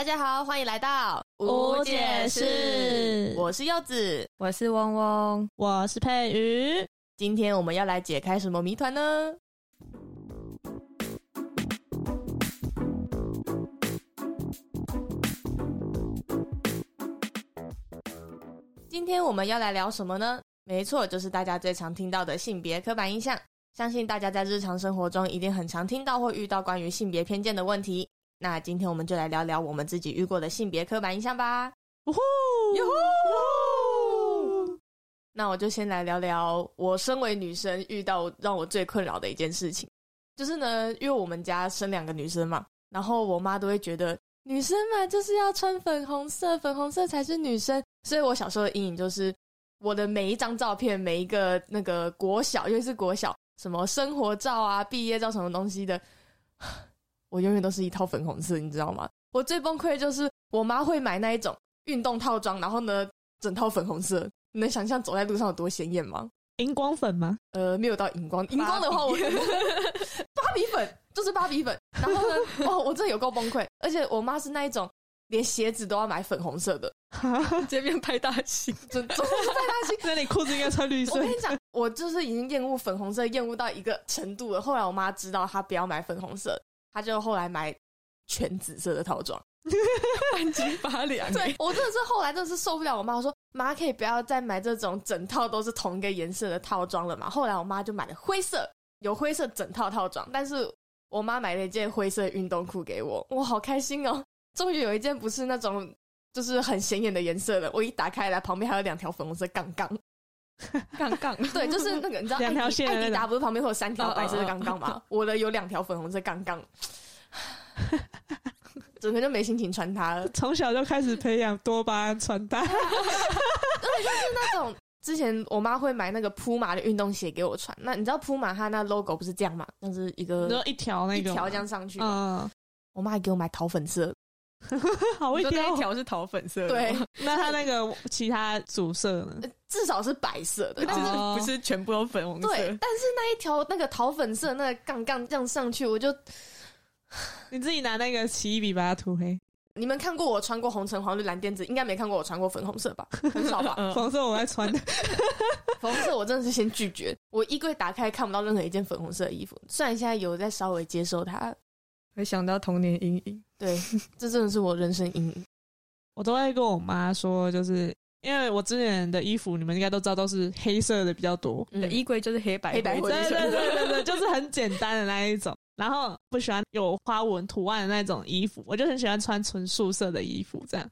大家好，欢迎来到无解释我是柚子，我是嗡嗡，我是佩瑜。今天我们要来解开什么谜团呢？今天我们要来聊什么呢？没错，就是大家最常听到的性别刻板印象。相信大家在日常生活中一定很常听到或遇到关于性别偏见的问题。那今天我们就来聊聊我们自己遇过的性别刻板印象吧。呜呼，哟呼！那我就先来聊聊我身为女生遇到让我最困扰的一件事情，就是呢，因为我们家生两个女生嘛，然后我妈都会觉得女生嘛就是要穿粉红色，粉红色才是女生，所以我小时候的阴影就是我的每一张照片，每一个那个国小，因为是国小，什么生活照啊、毕业照什么东西的。我永远都是一套粉红色，你知道吗？我最崩溃的就是我妈会买那一种运动套装，然后呢，整套粉红色。你能想象走在路上有多显眼吗？荧光粉吗？呃，没有到荧光，荧光的话，我 芭比粉就是芭比粉。然后呢，哦，我真的有够崩溃。而且我妈是那一种连鞋子都要买粉红色的，这边拍大星，真真的是拍大星。那你裤子应该穿绿色。我跟你讲，我就是已经厌恶粉红色，厌恶到一个程度了。后来我妈知道她不要买粉红色。他就后来买全紫色的套装，半斤八两。对我真的是后来真的是受不了，我妈说：“妈可以不要再买这种整套都是同一个颜色的套装了嘛？”后来我妈就买了灰色，有灰色整套套装。但是我妈买了一件灰色运动裤给我，我好开心哦！终于有一件不是那种就是很显眼的颜色了。我一打开来，旁边还有两条粉红色杠杠。杠杠，对，就是那个，你知道，两条线艾迪达不是旁边会有三条白色的杠杠吗？我的有两条粉红色杠杠，整个就没心情穿它了。从小就开始培养多巴胺穿搭，而且就是那种之前我妈会买那个铺马的运动鞋给我穿。那你知道铺马它那 logo 不是这样嘛？那是一个一条那个一条这样上去。嗯，我妈还给我买桃粉色。好一条，一条是桃粉色。对，那它那个其他主色呢？至少是白色的，但是不是全部都粉红色。对，但是那一条那个桃粉色那个杠杠这样上去，我就你自己拿那个奇异笔把它涂黑。你们看过我穿过红橙黄绿蓝靛紫，应该没看过我穿过粉红色吧？很少吧？粉红色我爱穿的，粉 红色我真的是先拒绝。我衣柜打开看不到任何一件粉红色的衣服，虽然现在有在稍微接受它。会想到童年阴影，对，这真的是我人生阴影。我都会跟我妈说，就是因为我之前的衣服，你们应该都知道，都是黑色的比较多。衣柜就是黑白黑白，对对对对对，就是很简单的那一种。然后不喜欢有花纹图案的那种衣服，我就很喜欢穿纯素色的衣服。这样，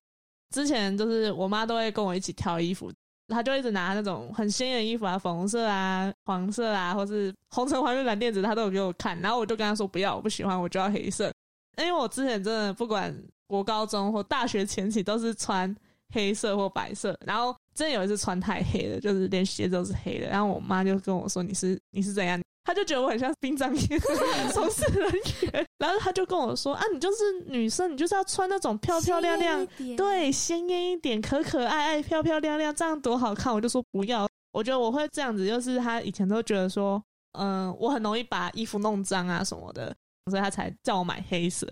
之前就是我妈都会跟我一起挑衣服。她就一直拿那种很鲜艳的衣服啊，粉红色啊、黄色啊，或是红橙黄绿蓝靛紫，她都有给我看。然后我就跟她说不要，我不喜欢，我就要黑色。因为我之前真的不管国高中或大学前期都是穿黑色或白色，然后真有一次穿太黑了，就是连鞋子都是黑的。然后我妈就跟我说：“你是你是怎样？”她就觉得我很像殡葬业 从事人员，然后她就跟我说：“啊，你就是女生，你就是要穿那种漂漂亮亮，对，鲜艳一点，可可爱爱，漂漂亮亮，这样多好看。”我就说不要，我觉得我会这样子，就是她以前都觉得说，嗯，我很容易把衣服弄脏啊什么的，所以他才叫我买黑色。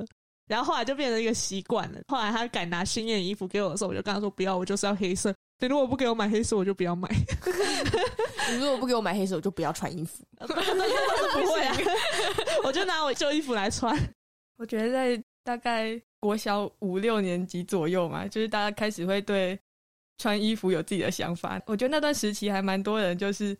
然后后来就变成一个习惯了。后来他敢拿鲜艳衣服给我的时候，我就跟他说不要，我就是要黑色。你如果不给我买黑色，我就不要买。你如果不给我买黑色，我就不要穿衣服。不会啊，我就拿我旧衣服来穿。我觉得在大概国小五六年级左右嘛，就是大家开始会对穿衣服有自己的想法。我觉得那段时期还蛮多人就是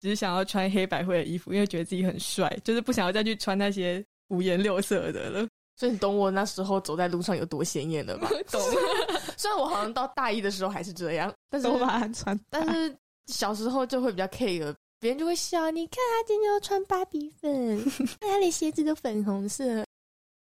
只是想要穿黑白灰的衣服，因为觉得自己很帅，就是不想要再去穿那些五颜六色的了。所以你懂我那时候走在路上有多显眼了吧？懂。虽然我好像到大一的时候还是这样，但是我把它穿。但是小时候就会比较 care，别人就会笑。你看他今天要穿芭比粉，他连鞋子都粉红色。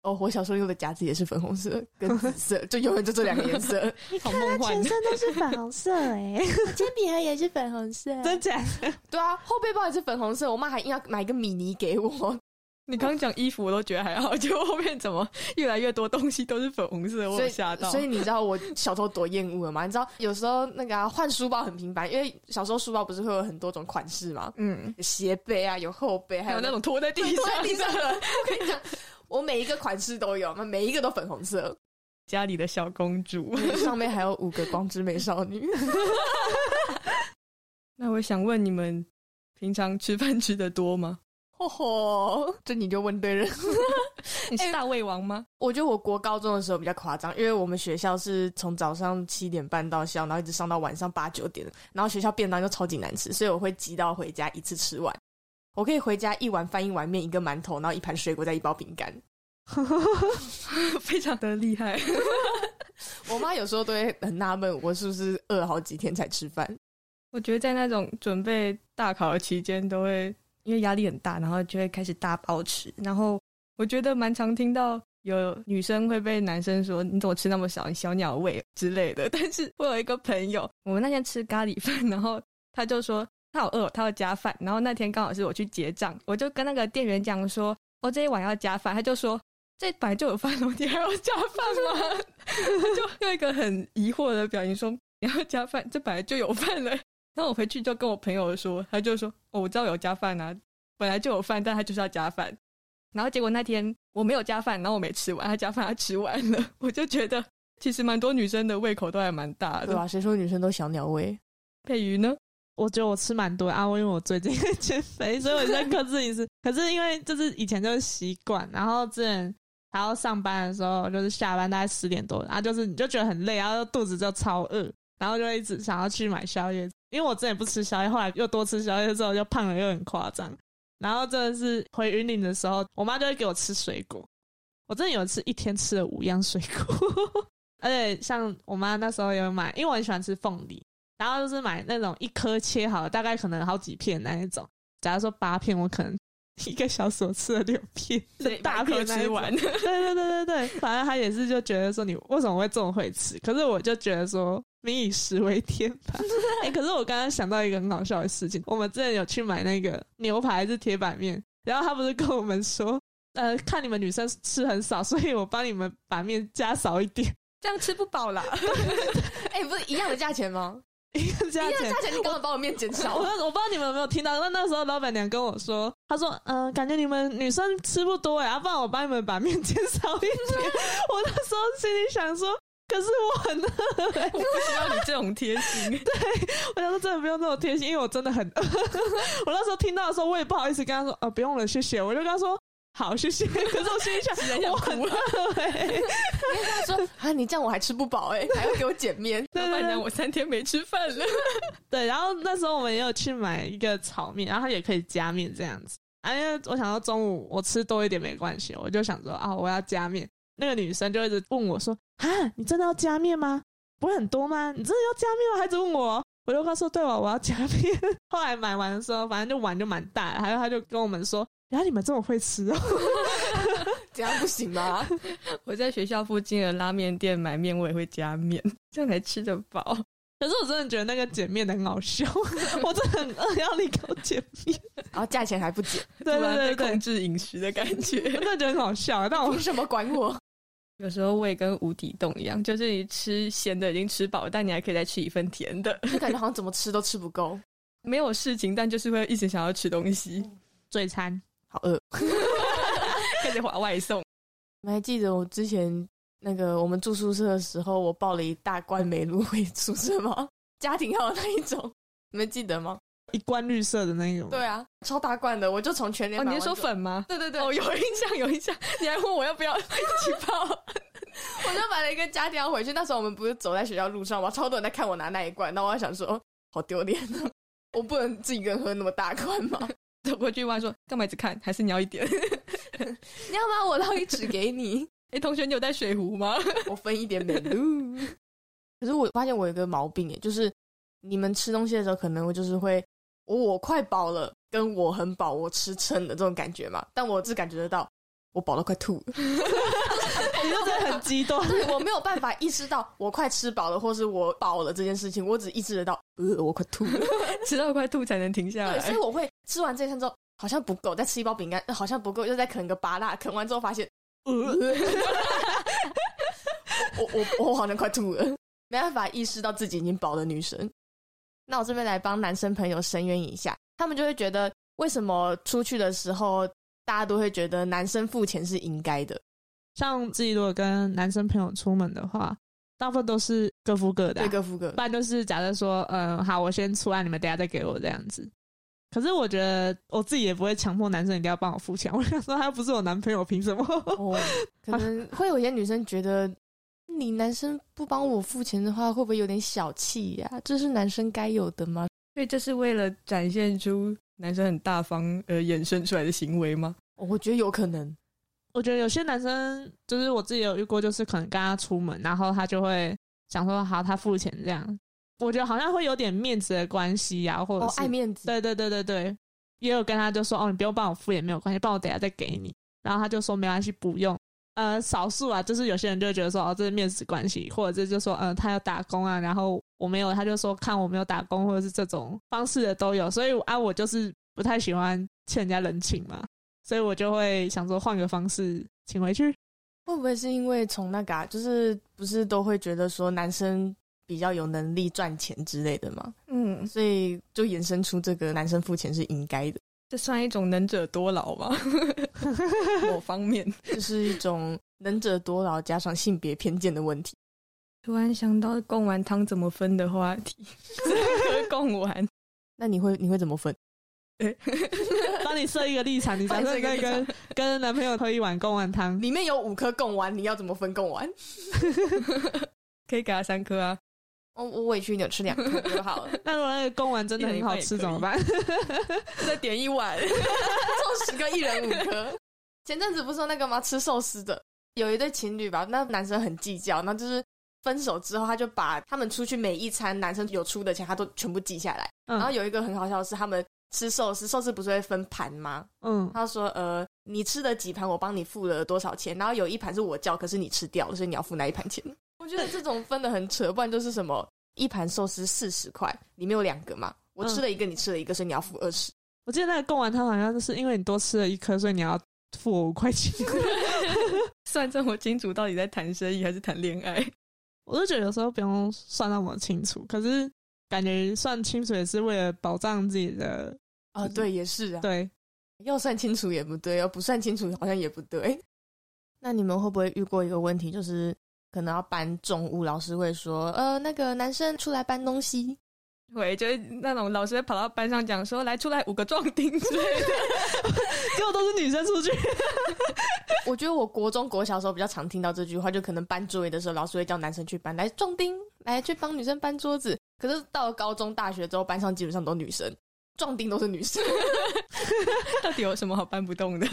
哦，我小时候用的夹子也是粉红色跟紫色，就永远就这两个颜色。你看他全身都是粉红色，哎，铅笔盒也是粉红色，真假？对啊，后背包也是粉红色。我妈还硬要买一个米妮给我。你刚讲衣服，我都觉得还好，结果后面怎么越来越多东西都是粉红色，我吓到。所以你知道我小时候多厌恶了吗？你知道有时候那个换书包很频繁，因为小时候书包不是会有很多种款式吗？嗯，斜背啊，有后背，还有那种拖在地上 地上 的。我跟你讲，我每一个款式都有，那每一个都粉红色。家里的小公主。上面还有五个光之美少女。那我想问你们，平常吃饭吃的多吗？嚯嚯，这你就问对人。你是大胃王吗？我觉得我国高中的时候比较夸张，因为我们学校是从早上七点半到校，然后一直上到晚上八九点，然后学校便当又超级难吃，所以我会急到回家一次吃完。我可以回家一碗饭、一碗面、一个馒头，然后一盘水果、再一包饼干，非常的厉害。我妈有时候都会很纳闷，我是不是饿好几天才吃饭。我觉得在那种准备大考的期间，都会因为压力很大，然后就会开始大包吃。然后我觉得蛮常听到有女生会被男生说：“你怎么吃那么少？你小鸟胃之类的。”但是我有一个朋友，我们那天吃咖喱饭，然后他就说他好饿，他要加饭。然后那天刚好是我去结账，我就跟那个店员讲说：“我这一碗要加饭。”他就说：“这本来就有饭了，你还要加饭吗？”他 就用一个很疑惑的表情说：“你要加饭？这本来就有饭了。”然后我回去就跟我朋友说，他就说：“哦，我知道有加饭啊，本来就有饭，但他就是要加饭。”然后结果那天我没有加饭，然后我没吃完，他加饭他吃完了，我就觉得其实蛮多女生的胃口都还蛮大的，对吧？谁说女生都小鸟胃？佩瑜呢？我觉得我吃蛮多啊，因为我最近 减肥，所以我在克制饮食。可是因为就是以前就是习惯，然后之前还要上班的时候，就是下班大概十点多，然后就是你就觉得很累，然后肚子就超饿，然后就一直想要去买宵夜。因为我之前不吃宵夜，后来又多吃宵夜之后，就胖了又很夸张。然后真的是回云岭的时候，我妈就会给我吃水果。我真的有一次一天吃了五样水果，而且像我妈那时候有买，因为我很喜欢吃凤梨，然后就是买那种一颗切好，大概可能好几片那一种。假如说八片，我可能 一个小时我吃了六片，大片吃完。对对对对对，反正他也是就觉得说你为什么会这么会吃？可是我就觉得说。民以食为天吧。哎，可是我刚刚想到一个很好笑的事情，我们之前有去买那个牛排还是铁板面，然后他不是跟我们说，呃，看你们女生吃很少，所以我帮你们把面加少一点，这样吃不饱啦。哎，不是一样的价钱吗？一样价钱，价钱，你刚刚把我面减少。我我不知道你们有没有听到，那那时候老板娘跟我说，她说，嗯，感觉你们女生吃不多哎，要不然我帮你们把面减少一点。我那时候心里想说。可是我很饿，我不需要你这种贴心。对我想说真的不用这么贴心，因为我真的很饿。我那时候听到的时候，我也不好意思跟他说，呃，不用了，谢谢。我就跟他说，好，谢谢。可是我心里想，我很饿。他说啊，你这样我还吃不饱哎，还要给我减面。对对对，我三天没吃饭了。对，然后那时候我们也有去买一个炒面，然后它也可以加面这样子。啊，因为我想到中午我吃多一点没关系，我就想说啊，我要加面。那个女生就一直问我说：“啊，你真的要加面吗？不会很多吗？你真的要加面吗？”还直问我，我就跟他说：“对吧，我要加面。”后来买完的时候，反正就碗就蛮大，还有他就跟我们说：“然后你们这么会吃哦 这样不行吗？” 我在学校附近的拉面店买面，我也会加面，这样才吃得饱。可是我真的觉得那个减面的很好笑，我真的很饿，要立刻减面，然后价钱还不减，对对对，控制饮食的感觉，真的觉得很好笑。但我凭什么管我？有时候胃跟无底洞一样，就是你吃咸的已经吃饱，但你还可以再吃一份甜的，就感觉好像怎么吃都吃不够。没有事情，但就是会一直想要吃东西。嘴馋，好饿，开始划外送。你还记得我之前那个我们住宿舍的时候，我抱了一大罐美露回宿舍吗？家庭号那一种，你们记得吗？一罐绿色的那种，对啊，超大罐的，我就从全联。你是说粉吗？对对对，哦，有印象有印象。你还问我要不要一起泡？我就买了一个家庭回去。那时候我们不是走在学校路上吗？超多人在看我拿那一罐，那我还想说，好丢脸啊！我不能自己一个人喝那么大罐吗？走过去问说，干嘛一直看？还是你要一点？你要吗？我捞一纸给你。哎，同学，你有带水壶吗？我分一点美露。可是我发现我有个毛病，哎，就是你们吃东西的时候，可能就是会。我快饱了，跟我很饱，我吃撑的这种感觉嘛，但我只感觉得到我饱到快吐，你就真的很激动。我没有办法意识到我快吃饱了，或是我饱了这件事情，我只意识得到，呃，我快吐，了，吃到快吐才能停下来。所以我会吃完这餐之后，好像不够，再吃一包饼干，好像不够，又再啃个芭辣，啃完之后发现，呃，我我我好像快吐了，没办法意识到自己已经饱的女生。那我这边来帮男生朋友申冤一下，他们就会觉得为什么出去的时候大家都会觉得男生付钱是应该的？像自己如果跟男生朋友出门的话，大部分都是各付各的、对，啊，各付各不。然就是假设说，嗯，好，我先出来，你们等下再给我这样子。可是我觉得我自己也不会强迫男生一定要帮我付钱。我想说，他又不是我男朋友，凭什么？哦，可能 会有些女生觉得，你男生不帮我付钱的话，会不会有点小气呀、这是男生该有的吗？所以这是为了展现出男生很大方而衍生出来的行为吗？哦我觉得有可能。我觉得有些男生，就是我自己有遇过，就是可能跟他出门，然后他就会想说，好，他付钱这样。我觉得好像会有点面子的关系呀、或者哦，是、爱面子。对对对对对，也有跟他就说，哦，你不用帮我付也没有关系，帮我等下再给你。然后他就说没关系，不用。呃，少数啊，就是有些人就会觉得说，哦，这是面子关系，或者是就说，嗯、他要打工啊，然后我没有，他就说看我没有打工，或者是这种方式的都有。所以啊，我就是不太喜欢欠人家人情嘛，所以我就会想说换个方式请回去。会不会是因为从那个、啊，就是不是都会觉得说男生比较有能力赚钱之类的嘛，嗯，所以就衍生出这个男生付钱是应该的，这算一种能者多劳吗？某方面，这是一种能者多劳加上性别偏见的问题。突然想到贡丸汤怎么分的话题，喝 贡丸，那你会你会怎么分？帮你设一个立场，你假设在跟跟男朋友喝一碗贡丸汤，里面有五颗贡丸，你要怎么分贡丸？可以给他三颗啊。哦，我委屈你有吃两颗就好了，那如果那个公丸真的很好吃怎么办？再点一碗，凑十个一人五颗。前阵子不是说那个吗？吃寿司的有一对情侣吧，那男生很计较，那就是分手之后，他就把他们出去每一餐男生有出的钱，他都全部记下来。嗯然后有一个很好笑的是，他们吃寿司，寿司不是会分盘吗？嗯，他说：“呃，你吃了几盘，我帮你付了多少钱。然后有一盘是我叫，可是你吃掉了，所以你要付那一盘钱。”我觉得这种分的很扯，不然就是什么一盘寿司四十块，里面有两个嘛，我吃了一个，你吃了一个，所以你要付二十。我记得那个贡丸汤好像就是因为你多吃了一颗，所以你要付我五块钱。算这么清楚，到底在谈生意还是谈恋爱？我就觉得有时候不用算那么清楚，可是感觉算清楚也是为了保障自己的啊，对，也是啊，对。要算清楚也不对，要不算清楚好像也不对。那你们会不会遇过一个问题，就是可能要搬重物，老师会说，呃，那个男生出来搬东西，会就是那种老师会跑到班上讲说，来出来五个壮丁 之类的。结果都是女生出去，我觉得我国中、国小的时候比较常听到这句话，就可能搬桌椅的时候，老师会叫男生去搬，来壮丁，来去帮女生搬桌子。可是到了高中、大学之后，班上基本上都女生，壮丁都是女生。到底有什么好搬不动的？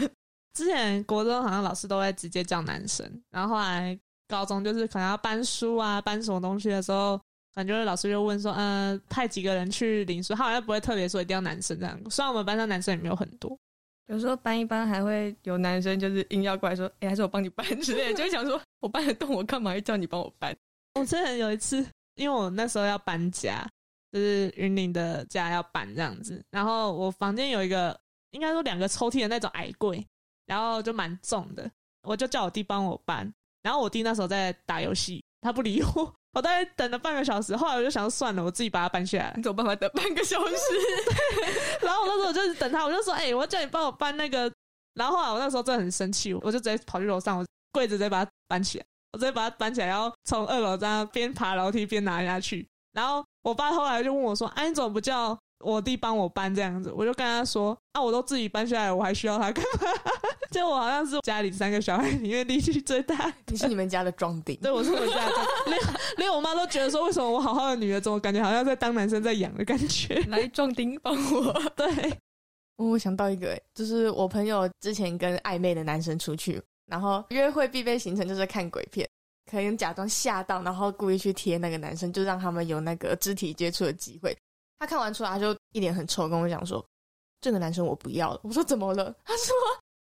之前国中好像老师都会直接叫男生，然后后来高中就是可能要搬书啊、搬什么东西的时候，感觉老师就问说，呃，派几个人去领书，他好像不会特别说一定要男生这样。虽然我们班上男生也没有很多，有时候搬一搬还会有男生就是硬要过来说，哎、还是我帮你搬之类的，就会想说我搬得动，我干嘛要叫你帮我搬？我之前有一次，因为我那时候要搬家，就是云林的家要搬这样子，然后我房间有一个应该说两个抽屉的那种矮柜，然后就蛮重的，我就叫我弟帮我搬，然后我弟那时候在打游戏，他不理我，我大概等了半个小时，后来我就想说算了，我自己把它搬下来你，怎么办法等半个小时？然后我那时候我就是等他，我就说，哎、我要叫你帮我搬那个。然后后来我那时候真的很生气，我就直接跑去楼上，我柜子直接把它搬起来，我直接把它搬起来，然后从二楼这样边爬楼梯边拿下去。然后我爸后来就问我说，哎、你怎么不叫我弟帮我搬这样子？我就跟他说，啊，我都自己搬下来，我还需要他干嘛？就我好像是家里三个小孩里面力气最大。你是你们家的壮丁，对，我是我家的，连连我妈都觉得说，为什么我好好的女儿，怎么感觉好像在当男生在养的感觉？来壮丁帮我。对，哦我想到一个、欸，就是我朋友之前跟暧昧的男生出去，然后约会必备行程就是看鬼片，可能假装吓到，然后故意去贴那个男生，就让他们有那个肢体接触的机会。他看完出来，他就一脸很臭，跟我讲说：“这个男生我不要了。”我说：“怎么了？”他说：“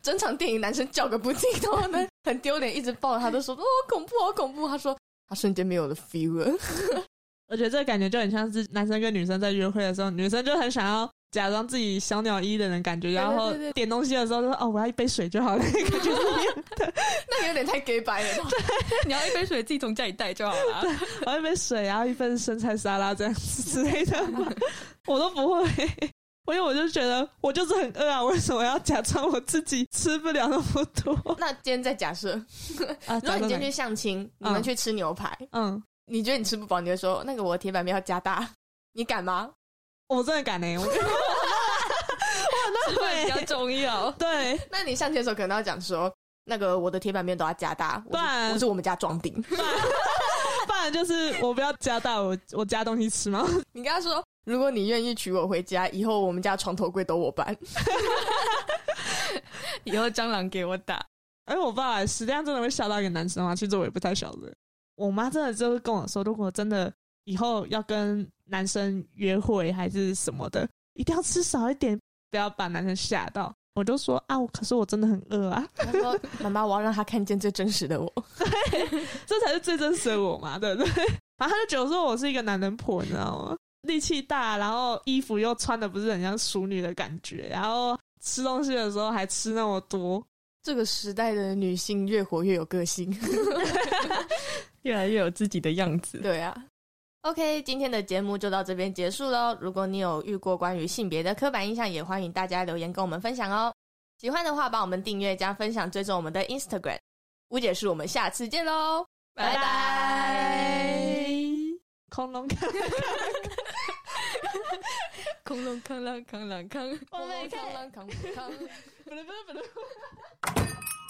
整场电影男生叫个不停，然后呢很丢脸，一直抱着他，都说：‘哦，恐怖，好恐怖。’他说他瞬间没有了 feel 了。我觉得这个感觉就很像是男生跟女生在约会的时候，女生就很想要假装自己小鸟依人的感觉，然后对对对点东西的时候就说：“哦，我要一杯水就好了。”感觉是一样的，那个有点太 gay 白了。你要一杯水自己从家里带就好了。我要一杯水，然后一份生菜沙拉这样子之类的，我都不会。因为我就觉得我就是很饿啊，为什么要假装我自己吃不了那么多 那今天再假设，啊？如果你今天去相亲，你们去吃牛排，嗯，你觉得你吃不饱，你就说那个我的铁板面要加大，你敢吗？我真的敢呢、我觉得吃饭比较重要。对，那你相亲的时候可能要讲说，那个我的铁板面都要加大，我不然是我是我们家装订。就是我不要加大我我加东西吃吗？你跟他说，如果你愿意娶我回家，以后我们家床头柜都我搬。以后蟑螂给我打，哎，我爸实际上真的会吓到一个男生吗？其实我也不太晓得。我妈真的就是跟我说，如果真的以后要跟男生约会还是什么的，一定要吃少一点，不要把男生吓到。我就说啊，我可是我真的很饿啊，他说：“妈妈，我要让他看见最真实的我。这才是最真实的我嘛，对不对？然后他就觉得说我是一个男人婆，你知道吗？力气大，然后衣服又穿的不是很像淑女的感觉，然后吃东西的时候还吃那么多，”这个时代的女性越活越有个性。越来越有自己的样子。对啊。OK，今天的节目就到这边结束喽。如果你有遇过关于性别的刻板印象，也欢迎大家留言跟我们分享哦。喜欢的话，帮我们订阅、加分享、追踪我们的 Instagram。吴姐是我们下次见喽，拜拜。恐龙看。空龙康啷康啷康。我们看康康。不对不对不对。